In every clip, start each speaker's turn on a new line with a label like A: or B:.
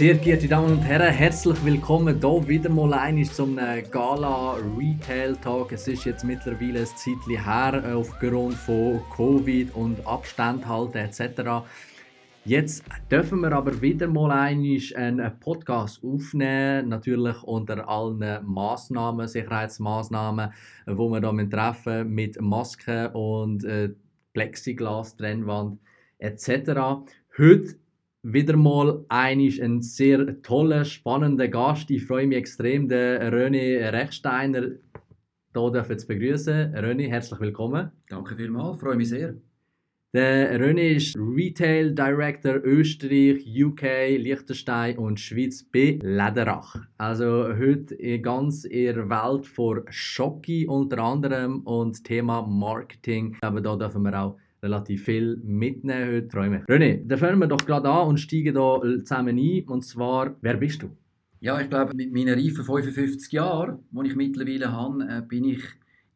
A: Sehr geehrte Damen und Herren, herzlich willkommen hier wieder mal ein zum Gala Retail Talk. Es ist jetzt mittlerweile ein Zeitchen her äh, aufgrund von Covid und Abstand halten etc. Jetzt dürfen wir aber wieder mal einen Podcast aufnehmen, natürlich unter allen Maßnahmen, Sicherheitsmaßnahmen, wo wir da treffen mit Masken und äh, Plexiglas, Trennwand etc. Heute wieder mal ein sehr toller, spannender Gast. Ich freue mich extrem, den René Rechsteiner hier zu begrüßen. René, herzlich willkommen.
B: Danke vielmals, freue mich sehr.
A: Der René ist Retail Director Österreich, UK, Liechtenstein und Schweiz bei Lederach. Also heute ganz in der Welt vor Schocki unter anderem und Thema Marketing. Aber da dürfen wir auch relativ viel mitnehmen heute. Mich. René, dann fangen wir doch gerade an und steigen da zusammen ein. Und zwar, wer bist du?
B: Ja, ich glaube, mit meinen reifen 55 Jahren, die ich mittlerweile habe, äh, bin ich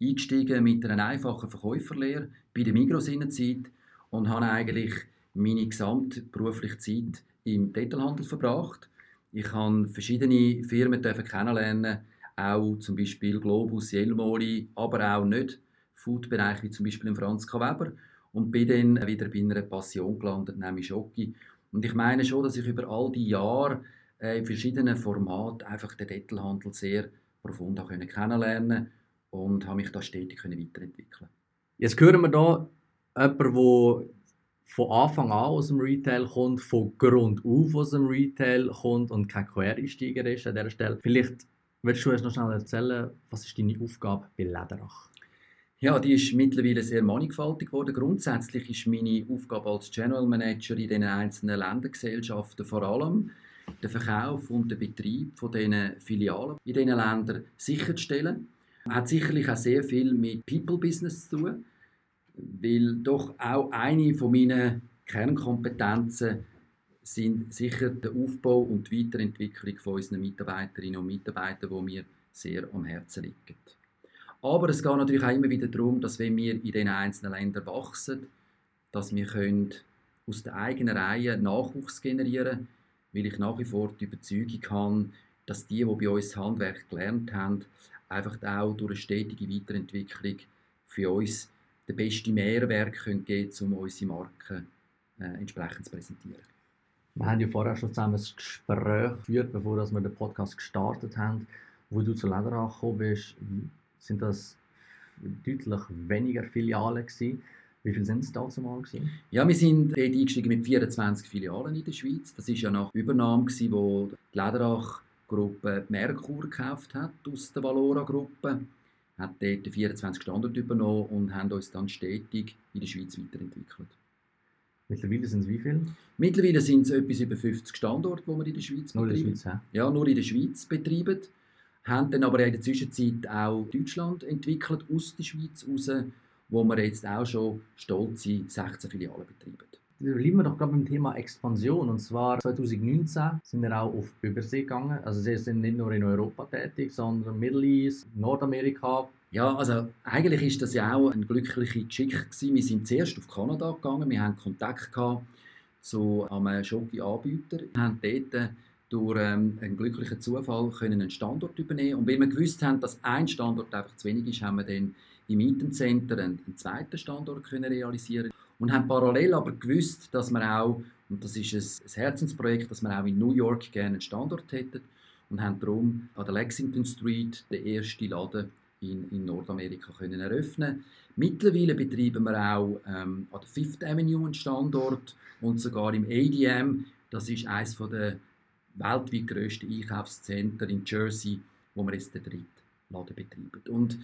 B: eingestiegen mit einer einfachen Verkäuferlehre bei der Migros Zeit und habe eigentlich meine gesamte berufliche Zeit im Detailhandel verbracht. Ich habe verschiedene Firmen kennenlernen, auch zum Beispiel Globus, Jelmoli, aber auch nicht Foodbereich wie zum Beispiel Franz K. Weber und bin dann wieder bei einer Passion gelandet, nämlich Schoki. Und ich meine schon, dass ich über all die Jahre äh, in verschiedenen Formaten einfach den Detailhandel sehr profund habe kennenlernen und habe mich da stetig weiterentwickeln
A: Jetzt hören wir hier jemanden, der von Anfang an aus dem Retail kommt, von Grund auf aus dem Retail kommt und kein Quereinsteiger ist an dieser Stelle. Vielleicht willst du uns noch schnell erzählen, was ist deine Aufgabe bei Lederach?
B: Ja, die ist mittlerweile sehr mannigfaltig geworden. Grundsätzlich ist meine Aufgabe als General Manager in den einzelnen Ländergesellschaften vor allem den Verkauf und den Betrieb von diesen Filialen in diesen Ländern sicherzustellen. Hat sicherlich auch sehr viel mit People Business zu tun, weil doch auch eine von meinen Kernkompetenzen sind sicher der Aufbau und die Weiterentwicklung von unseren Mitarbeiterinnen und Mitarbeitern, wo mir sehr am Herzen liegt. Aber es geht natürlich auch immer wieder darum, dass wenn wir in den einzelnen Ländern wachsen, dass wir können aus der eigenen Reihe Nachwuchs generieren weil ich nach wie vor die Überzeugung habe, dass die, die bei uns Handwerk gelernt haben, einfach auch durch eine stetige Weiterentwicklung für uns den besten Mehrwert können geben können, um unsere Marken äh, entsprechend zu präsentieren.
A: Wir haben ja vorher schon zusammen ein Gespräch geführt, bevor wir den Podcast gestartet haben, wo du zu Lederach gekommen bist sind das deutlich weniger Filialen gewesen. Wie viele sind es dazu mal gewesen?
B: Ja, wir sind dort eingestiegen mit 24 Filialen in der Schweiz. Das war ja nach Übernahme, gewesen, wo die Lederach-Gruppe Merkur gekauft hat aus der Valora-Gruppe. Hat dort 24 Standorte übernommen und haben uns dann stetig in der Schweiz weiterentwickelt.
A: Mittlerweile sind es wie viele?
B: Mittlerweile sind es etwas über 50 Standorte, die wir in der Schweiz
A: nur betreiben. In der Schweiz,
B: ja? ja, nur in der Schweiz betreiben haben dann aber in der Zwischenzeit auch Deutschland entwickelt, aus der Schweiz raus, wo wir jetzt auch schon stolze 16 Filialen betreiben.
A: Bleiben wir doch gerade beim Thema Expansion. Und zwar 2019 sind wir auch auf Übersee gegangen. Also sie sind nicht nur in Europa tätig, sondern Middle East, Nordamerika.
B: Ja, also eigentlich ist das ja auch eine glückliche Geschichte gewesen. Wir sind zuerst auf Kanada gegangen. Wir haben Kontakt gehabt zu einem Schoki-Anbieter. Wir haben dort durch ähm, einen glücklichen Zufall können einen Standort übernehmen und weil wir gewusst haben, dass ein Standort einfach zu wenig ist, haben wir dann im Eaton einen, einen zweiten Standort können realisieren und haben parallel aber gewusst, dass wir auch und das ist ein, ein Herzensprojekt, dass wir auch in New York gerne einen Standort hätten und haben darum an der Lexington Street den ersten Laden in, in Nordamerika können eröffnen. Mittlerweile betreiben wir auch ähm, an der Fifth Avenue einen Standort und sogar im ADM. Das ist eines der weltweit grösste Einkaufscenter in Jersey, wo wir jetzt den dritten Laden betreiben. Und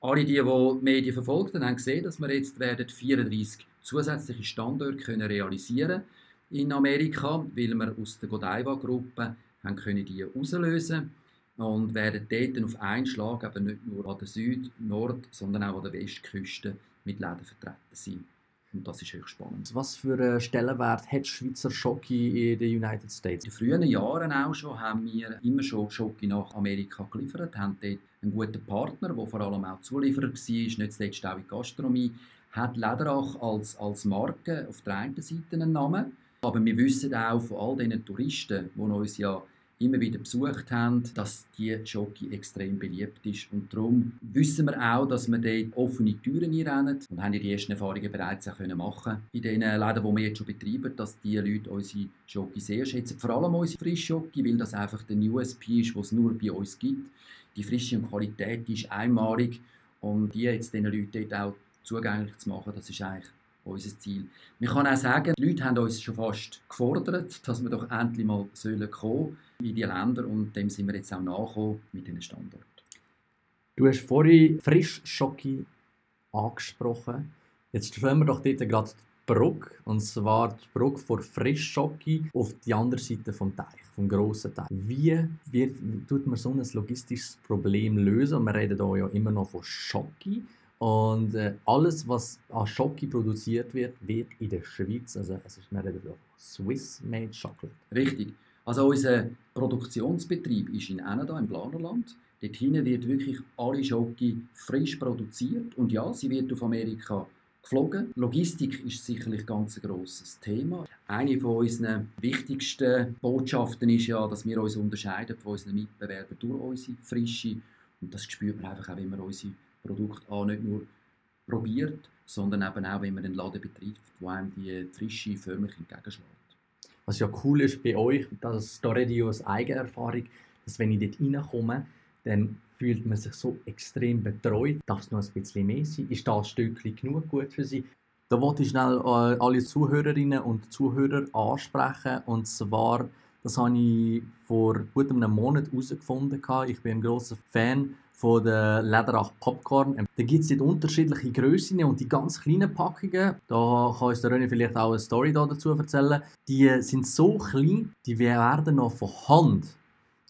B: alle, die, die die Medien verfolgt haben, haben gesehen, dass wir jetzt werden 34 zusätzliche Standorte können realisieren in Amerika, weil wir aus der Godiva-Gruppe haben können die auslösen und werden dort auf einen Schlag eben nicht nur an der Süd-, Nord-, sondern auch an der Westküste mit Läden vertreten sein. Und das ist höchst spannend.
A: Was für einen Stellenwert hat Schweizer Schoki in den United States?
B: In den frühen Jahren auch schon haben wir immer schon Schoki nach Amerika geliefert, haben dort einen guten Partner, der vor allem auch Zulieferer war, nicht zuletzt auch in Gastronomie, hat Lederach als, als Marke auf der einen Seite einen Namen, Aber wir wissen auch von all diesen Touristen, die uns ja immer wieder besucht haben, dass die Schoki extrem beliebt ist. Und darum wissen wir auch, dass wir dort offene Türen einrennen und haben die ersten Erfahrungen bereits auch können in den Läden, die wir jetzt schon betreiben, dass die Leute unsere Schoki sehr schätzen. Vor allem unsere Frischschoki, weil das einfach der USP ist, was es nur bei uns gibt. Die Frische Qualität ist einmalig und die jetzt den Leuten dort auch zugänglich zu machen, das ist eigentlich unser Ziel. Man kann auch sagen, die Leute haben uns schon fast gefordert, dass wir doch endlich mal sollen kommen in die Länder und dem sind wir jetzt auch nachgekommen mit diesen Standorten.
A: Du hast vorhin Frischschocki angesprochen. Jetzt stellen wir doch dort gerade die Brücke, und zwar die Brücke von Frischschocki auf die andere Seite vom Teich, vom grossen Teich. Wie wird, tut man so ein logistisches Problem lösen? wir reden hier ja immer noch von Schocki. Und äh, alles, was an Schoki produziert wird, wird in der Schweiz, also es ist mehr Swiss-made Chocolate.
B: Richtig. Also unser Produktionsbetrieb ist in Eneda im Planerland. Dort hinten wird wirklich alle Schoki frisch produziert und ja, sie wird auf Amerika geflogen. Logistik ist sicherlich ganz ein grosses Thema. Eine von unseren wichtigsten Botschaften ist ja, dass wir uns unterscheiden von unseren Mitbewerbern durch unsere Frische und das spürt man einfach auch, wenn man unsere Produkt auch nicht nur probiert, sondern eben auch, wenn man einen Laden betreibt, wo einem die Frische förmlich entgegenschlägt.
A: Was ja cool ist bei euch, das da rede ich aus Eigenerfahrung, dass wenn ich dort reinkomme, dann fühlt man sich so extrem betreut. Darf es noch ein bisschen mehr sein? Ist das Stückchen genug gut für sie? Da wollte ich schnell äh, alle Zuhörerinnen und Zuhörer ansprechen. Und zwar, das habe ich vor gut einem Monat herausgefunden. Ich bin ein großer Fan von der Lederach Popcorn. Da gibt es unterschiedliche Grössen und die ganz kleinen Packungen, da kann uns der René vielleicht auch eine Story dazu erzählen, die sind so klein, die werden noch von Hand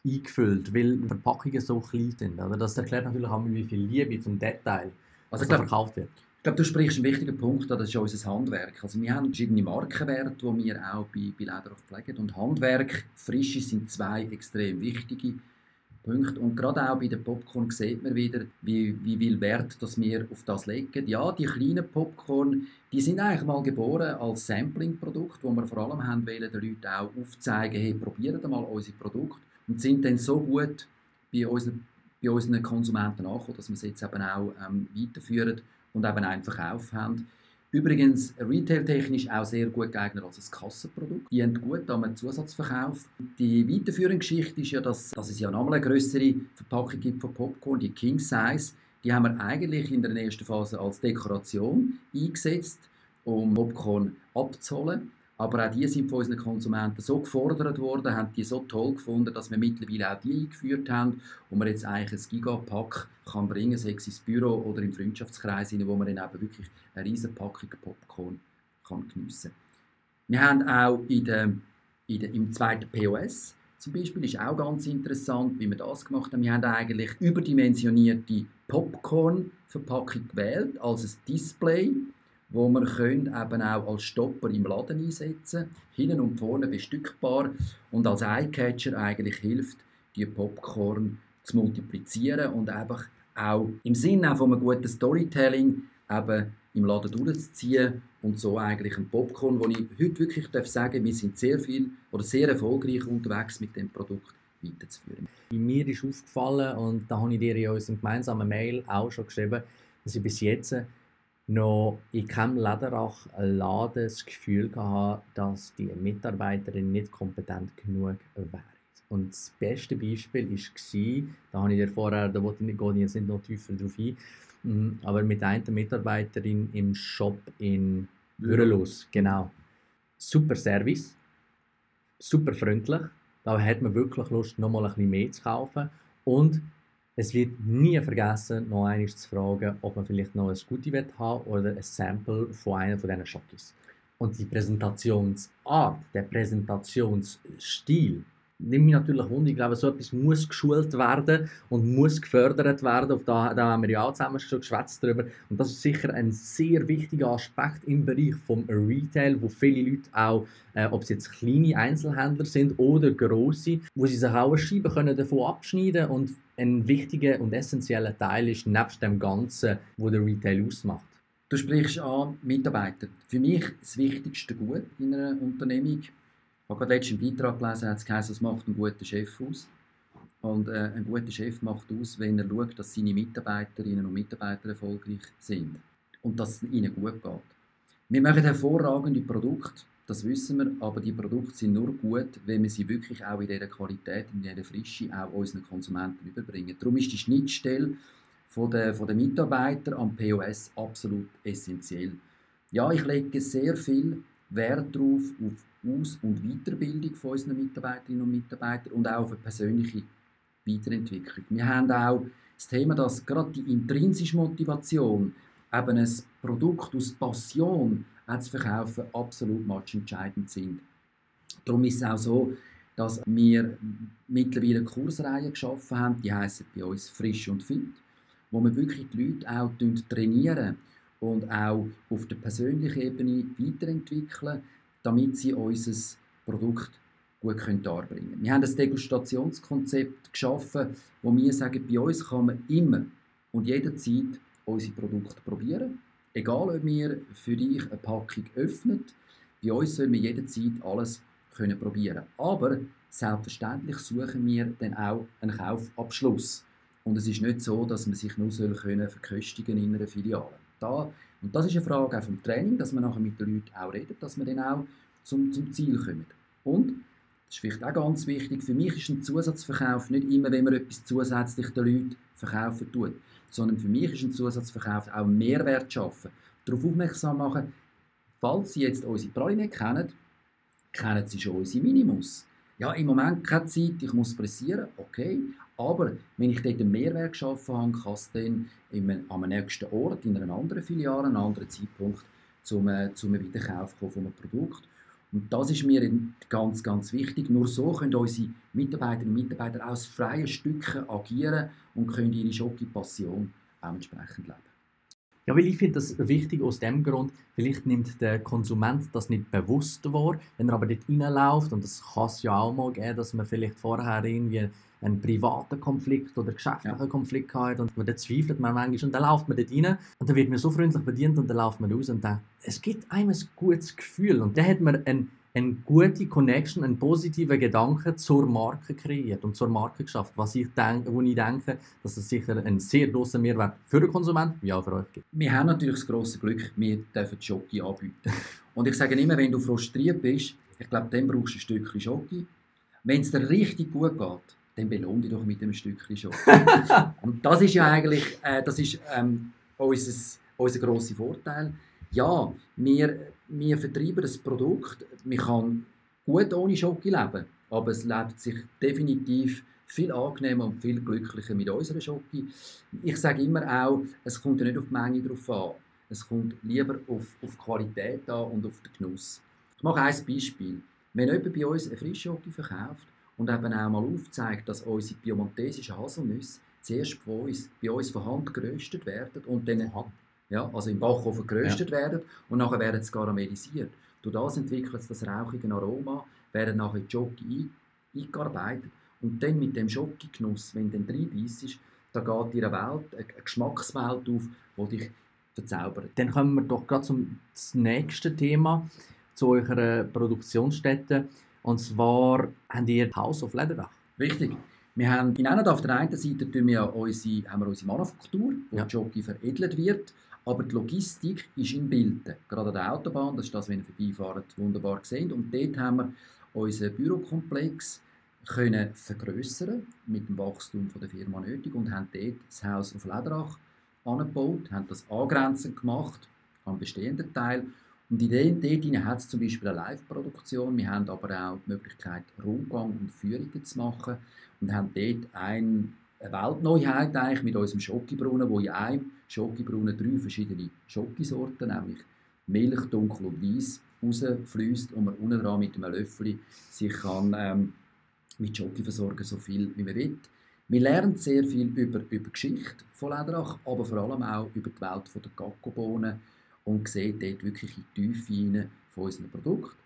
A: eingefüllt, weil die Verpackungen so klein sind. Also das erklärt natürlich auch, wie viel Liebe zum Detail also verkauft wird.
B: Ich glaube, du sprichst einen wichtigen Punkt an, das ist unser Handwerk. Also wir haben verschiedene Markenwerte, die wir auch bei, bei Lederach pflegen. Und Handwerk, Frische sind zwei extrem wichtige Punkte. Und gerade auch bei den Popcorn sieht man wieder, wie, wie viel Wert dass wir auf das legen. Ja, die kleinen Popcorn, die sind eigentlich mal geboren als Sampling-Produkt, wo wir vor allem haben wollen, den Leuten auch aufzeigen, hey, probiert mal unser Produkt und sind dann so gut bei unseren, bei unseren Konsumenten angekommen, dass wir es jetzt eben auch ähm, weiterführen und eben einfach haben. Übrigens, retailtechnisch auch sehr gut geeignet als ein Kassenprodukt. Die haben gut am Zusatzverkauf. Die weiterführende Geschichte ist ja, dass, dass es ja nochmal eine größere Verpackung gibt von Popcorn, die King Size. Die haben wir eigentlich in der ersten Phase als Dekoration eingesetzt, um Popcorn abzuholen. Aber auch die sind von unseren Konsumenten so gefordert worden, haben die so toll gefunden, dass wir mittlerweile auch die eingeführt haben und man jetzt eigentlich ein Gigapack kann bringen, sei es ins Büro oder im Freundschaftskreis, wo man dann eben wirklich eine riesige Packung Popcorn kann geniessen Wir haben auch in der, in der, im zweiten POS zum Beispiel, ist auch ganz interessant, wie wir das gemacht haben. Wir haben eigentlich überdimensionierte Popcorn-Verpackung gewählt als ein Display wo wir können eben auch als Stopper im Laden einsetzen hinten und vorne bestückbar und als Eyecatcher eigentlich hilft, die Popcorn zu multiplizieren und einfach auch im Sinne von einem guten Storytelling eben im Laden durchzuziehen und so eigentlich ein Popcorn, wo ich heute wirklich darf sagen, wir sind sehr viel oder sehr erfolgreich unterwegs mit dem Produkt weiterzuführen.
A: Mir ist aufgefallen und da habe ich dir in unserem gemeinsamen Mail auch schon geschrieben, dass ich bis jetzt noch in keinem Lederach-Laden das Gefühl gehabt, dass die Mitarbeiterin nicht kompetent genug wäre. Und das beste Beispiel war, da habe ich dir vorher, da wollte ich nicht, gehe jetzt nicht noch tiefer drauf ein, mm, aber mit einer Mitarbeiterin im Shop in Würelos, genau. Super Service, super freundlich, da hat man wirklich Lust, nochmal ein bisschen mehr zu kaufen und es wird nie vergessen, noch einmal zu fragen, ob man vielleicht noch ein Goodie haben oder ein Sample von einer von diesen Schokis. Und die Präsentationsart, der Präsentationsstil, nimmt mich natürlich wunder. Ich glaube, so etwas muss geschult werden und muss gefördert werden. Auf da, da haben wir ja auch zusammen schon geschwätzt darüber. Und das ist sicher ein sehr wichtiger Aspekt im Bereich vom Retail, wo viele Leute auch, äh, ob es jetzt kleine Einzelhändler sind oder große, wo sie sich auch eine Scheibe können davon abschneiden und ein wichtiger und essentieller Teil ist nebst dem Ganzen, wo der Retail ausmacht.
B: Du sprichst an Mitarbeiter. Für mich das wichtigste Gut in einer Unternehmung. Ich habe gerade letzten Beitrag gelesen, hat es geheißen, es macht einen guten Chef aus. Und äh, ein guter Chef macht aus, wenn er schaut, dass seine Mitarbeiterinnen und Mitarbeiter erfolgreich sind und dass es ihnen gut geht. Wir machen hervorragende Produkte, das wissen wir, aber die Produkte sind nur gut, wenn wir sie wirklich auch in dieser Qualität, in dieser Frische auch unseren Konsumenten überbringen. Darum ist die Schnittstelle von den, von den Mitarbeitern am POS absolut essentiell. Ja, ich lege sehr viel Wert darauf, auf Aus- und Weiterbildung von unseren Mitarbeiterinnen und Mitarbeitern und auch auf eine persönliche Weiterentwicklung. Wir haben auch das Thema, dass gerade die intrinsische Motivation, eben ein Produkt aus Passion zu verkaufen, absolut entscheidend sind. Darum ist es auch so, dass wir mittlerweile Kursreihen geschaffen haben, die heißen bei uns frisch und fit wo wir wirklich die Leute auch trainieren und auch auf der persönlichen Ebene weiterentwickeln, damit sie unser Produkt gut darbringen können. Wir haben ein Degustationskonzept geschaffen, wo wir sagen, bei uns kann man immer und jederzeit unsere Produkte probieren. Egal, ob wir für dich eine Packung öffnet, bei uns soll man jederzeit alles können probieren. Aber selbstverständlich suchen wir dann auch einen Kaufabschluss. Und es ist nicht so, dass man sich nur soll können verköstigen in einer Filiale. Da, und das ist eine Frage auch vom Training, dass man nachher mit den Leuten auch redet, dass man dann auch zum, zum Ziel kommt. Und, das ist vielleicht auch ganz wichtig, für mich ist ein Zusatzverkauf nicht immer, wenn man etwas zusätzlich den Leuten verkaufen tut, sondern für mich ist ein Zusatzverkauf auch Mehrwert schaffen. Darauf aufmerksam machen, falls Sie jetzt unsere Praline kennen, kennen Sie schon unsere Minimus. Ja, im Moment keine Zeit, ich muss pressieren, okay. Aber wenn ich dort einen Mehrwert geschaffen habe, kann es dann in am nächsten Ort, in einer anderen Filiale, einem anderen Zeitpunkt zum, äh, zum Wiederkauf von einem Produkt. Und das ist mir ganz, ganz wichtig. Nur so können unsere Mitarbeiterinnen und Mitarbeiter aus freien Stücken agieren und können ihre Schocke-Passion auch entsprechend leben.
A: Ja, weil ich finde das wichtig aus dem Grund, vielleicht nimmt der Konsument das nicht bewusst wahr, wenn er aber dort reinläuft, und das kann es ja auch mal geben, dass man vielleicht vorher irgendwie einen privaten Konflikt oder geschäftlichen ja. Konflikt hat und man zweifelt man manchmal und dann läuft man dort rein und dann wird man so freundlich bedient und dann läuft man raus und dann, es gibt einem ein gutes Gefühl und dann hat man ein eine gute Connection, einen positiven Gedanken zur Marke kreiert und zur Marke geschafft, was ich denke, wo ich denke, dass es sicher einen sehr grossen Mehrwert für den Konsumenten wie auch für euch gibt.
B: Wir haben natürlich das grosse Glück, wir dürfen Schoki anbieten. Und ich sage immer, wenn du frustriert bist, ich glaube, dann brauchst du ein Stückchen Schoki. Wenn es dir richtig gut geht, dann belohn dich doch mit einem Stückchen Schoki. und das ist ja eigentlich, äh, das ist ähm, unser, unser grosser Vorteil ja, wir, wir vertreiben das Produkt. Man kann gut ohne Schoki leben, aber es lebt sich definitiv viel angenehmer und viel glücklicher mit unserer Schoki. Ich sage immer auch, es kommt ja nicht auf die Menge drauf an. Es kommt lieber auf, auf Qualität an und auf den Genuss. Ich mache ein Beispiel. Wenn jemand bei uns eine Frischschoki verkauft und eben auch mal aufzeigt, dass unsere piemontesischen Haselnüsse zuerst von uns, bei uns von Hand geröstet werden und dann ja, also im Backofen geröstet ja. werden und nachher werden sie karamellisiert. Durch das entwickelt das rauchige Aroma, werden nachher die Schoki eingearbeitet und dann mit dem Schoki-Genuss, wenn du dann reinbeißt, da geht dir eine Welt, eine Geschmackswelt auf, die dich verzaubert.
A: Dann kommen wir doch gerade zum nächsten Thema, zu eurer Produktionsstätte. Und zwar habt ihr House of Lederdach.
B: Richtig. Wir haben in einer, auf der einen Seite wir unsere, haben wir unsere Manufaktur, wo ja. die Jockey veredelt wird. Aber die Logistik ist in Bilden. Gerade an der Autobahn, das ist das, wenn ihr vorbeifahrt, wunderbar gesehen. Und dort haben wir unseren Bürokomplex können vergrößern mit dem Wachstum der Firma nötig und haben dort das Haus auf Lederach angebaut, haben das angrenzend gemacht am bestehenden Teil. Und in dem dort hat es zum Beispiel eine Live-Produktion. Wir haben aber auch die Möglichkeit, Rundgang und Führungen zu machen und haben dort ein eine Weltneuheit eigentlich mit unserem Schokibrunnen, wo in einem Schokibrunnen drei verschiedene Schokisorten, nämlich Milch, Dunkel und Weiß, rausfließt und man unten dran mit einem Löffel sich kann, ähm, mit Schoki versorgen, so viel wie man will. Wir lernen sehr viel über, über die Geschichte von Lederach, aber vor allem auch über die Welt der Kakobohnen und sehen dort wirklich die Tiefe von unseren Produkten.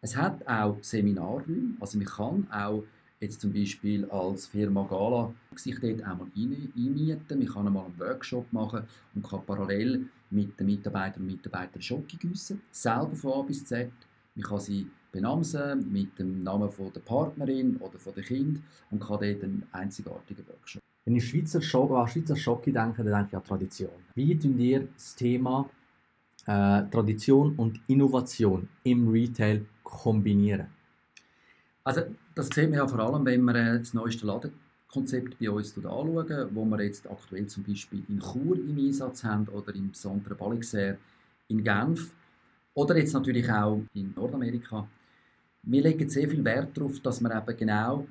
B: Es hat auch Seminarräume, also man kann auch jetzt zum Beispiel als Firma Gala sich dort auch mal einmieten. Man kann einmal einen Workshop machen und kann parallel mit den Mitarbeitern und Mitarbeitern Schoki gießen, selber von A bis Z. Man kann sie benamsen mit dem Namen von der Partnerin oder von der Kind und kann dort einen einzigartigen Workshop.
A: Wenn ich Schweizer Schoki, an Schweizer Schoki denke, dann denke ich an Tradition. Wie tun ihr das Thema äh, Tradition und Innovation im Retail kombinieren?
B: Also das sehen wir ja vor allem, wenn wir äh, das neueste Ladenkonzept bei uns anschauen, wo wir jetzt aktuell zum Beispiel in Chur im Einsatz haben oder im Centre Balixer in Genf oder jetzt natürlich auch in Nordamerika. Wir legen sehr viel Wert darauf, dass man eben genau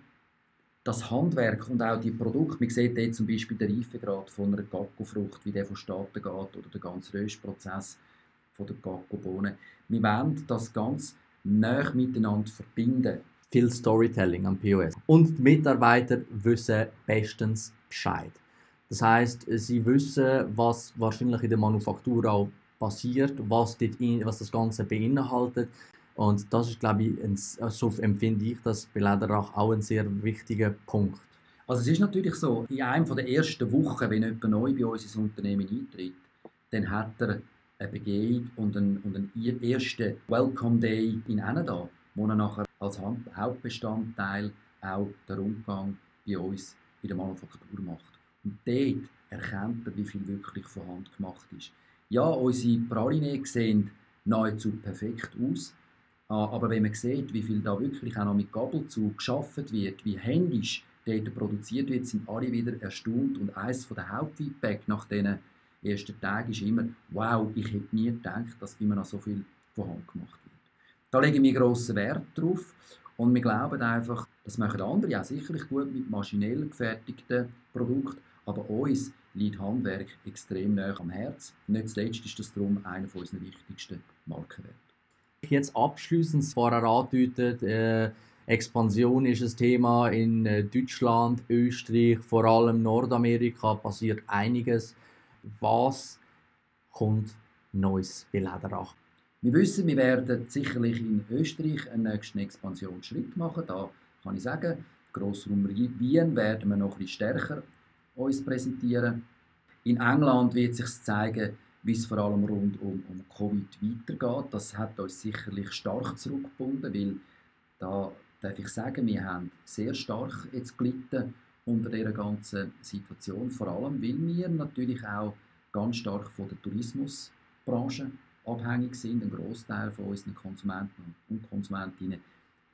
B: das Handwerk und auch die Produkte, man sieht jetzt zum Beispiel den Reifegrad von einer Gacko-Frucht, wie der vonstatten geht, oder der ganze Röstprozess von der Gacko-Bohne. Wir wollen das ganz näher miteinander verbinden.
A: Viel Storytelling am POS. Und die Mitarbeiter wissen bestens Bescheid. Das heißt, sie wissen, was wahrscheinlich in der Manufaktur auch passiert, was, in, was das Ganze beinhaltet. Und das ist, glaube ich, ein, so empfinde ich das bei Lederach auch ein sehr wichtiger Punkt.
B: Also es ist natürlich so, in einem der ersten Wochen, wenn jemand neu bei uns ins Unternehmen eintritt, dann hat er eine Begehung und einen, und einen ersten Welcome Day in da, wo er nachher als Hauptbestandteil auch den Umgang bei uns in der Manufaktur macht. Und dort erkennt er, wie viel wirklich von Hand gemacht ist. Ja, unsere Praline sehen nahezu perfekt aus, ah, aber wenn man sieht, wie viel da wirklich auch noch mit Gabelzug geschaffen wird, wie händisch dort produziert wird, sind alle wieder erstaunt und eines der Hauptfeedback nach diesen ersten Tagen ist immer, wow, ich hätte nie gedacht, dass immer noch so viel von Hand gemacht wird. Da legen wir grossen Wert drauf und wir glauben einfach, das machen andere ja sicherlich gut mit maschinell gefertigten Produkten, aber uns liegt Handwerk extrem nah am Herz. Nicht zuletzt ist das darum einer unserer wichtigsten Markenwerte.
A: Jetzt abschließend vorher andeutet, äh, Expansion ist ein Thema in äh, Deutschland, Österreich, vor allem Nordamerika passiert einiges. Was kommt Neues bei Lederach?
B: Wir wissen, wir werden sicherlich in Österreich einen nächsten Expansionsschritt machen. Da kann ich sagen, Grossraum Wien werden wir noch bisschen stärker uns präsentieren. In England wird sich zeigen, wie es vor allem rund um, um Covid weitergeht. Das hat uns sicherlich stark zurückgebunden, weil da darf ich sagen, wir haben sehr stark jetzt gelitten unter dieser ganzen Situation, vor allem weil wir natürlich auch ganz stark von der Tourismusbranche abhängig sind. Ein Großteil von unseren Konsumenten und Konsumentinnen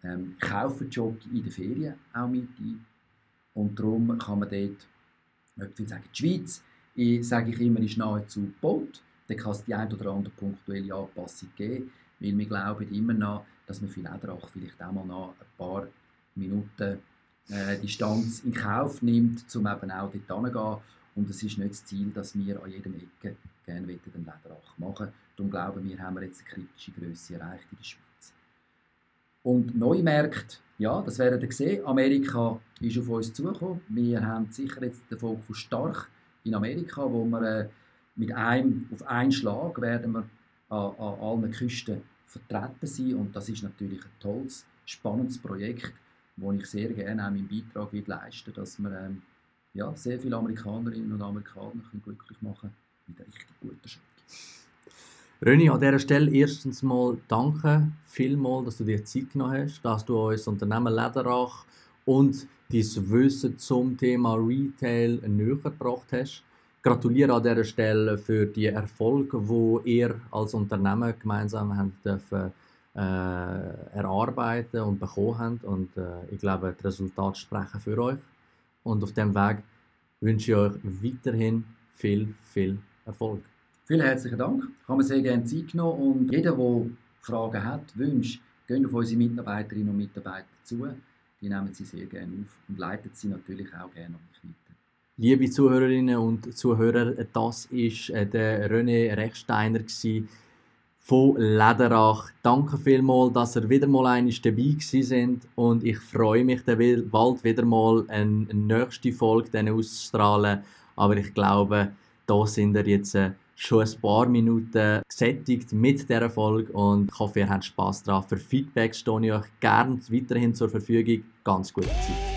B: ähm, kaufen Jockey in den Ferien auch mit ein. Und darum kann man dort nicht viel sagen. Die Schweiz, ich, sage ich immer, ist nahezu gebaut. Da kann es die ein oder andere punktuelle Anpassung geben, weil wir glauben immer noch, dass man für Lederach vielleicht auch mal noch ein paar Minuten äh, Distanz in Kauf nimmt, um eben auch dort hinzugehen. Und es ist nicht das Ziel, dass wir an jedem Ecke gerne den Lederach machen Darum glauben wir, haben wir jetzt eine kritische Größe erreicht in der Schweiz. Und Neumärkte, ja, das werden wir sehen. Amerika ist auf uns zugekommen. Wir haben sicher jetzt den Fokus stark in Amerika, wo wir äh, mit einem, auf einen Schlag werden wir an, an allen Küsten vertreten sein. Und das ist natürlich ein tolles, spannendes Projekt, wo ich sehr gerne auch meinen Beitrag will leisten dass wir ähm, ja, sehr viele Amerikanerinnen und Amerikaner können glücklich machen mit einer richtig guten Schritt.
A: René, an dieser Stelle erstens mal danke vielmals, dass du dir Zeit genommen hast, dass du uns Unternehmen Lederach und dein Wissen zum Thema Retail näher gebracht hast. Gratuliere an dieser Stelle für die Erfolge, die ihr als Unternehmen gemeinsam habt dürfen, äh, erarbeiten und bekommen habt. Und äh, ich glaube, die Resultate sprechen für euch. Und auf diesem Weg wünsche ich euch weiterhin viel, viel Erfolg.
B: Vielen herzlichen Dank. Ich habe mir sehr gerne Zeit genommen und jeder, der Fragen hat, Wünsche, gehen auf unsere Mitarbeiterinnen und Mitarbeiter zu. Die nehmen sie sehr gerne auf und leiten sie natürlich auch gerne an mich weiter.
A: Liebe Zuhörerinnen und Zuhörer, das war äh, der René Rechsteiner von Lederach. Danke vielmals, dass ihr wieder mal einmal dabei sind und ich freue mich bald wieder mal eine nächste Folge auszustrahlen. Aber ich glaube, da sind wir jetzt äh, schon ein paar Minuten gesättigt mit dieser Folge und ich hoffe, ihr habt Spass daran. Für Feedback stehe ich euch gerne weiterhin zur Verfügung. Ganz gute Zeit.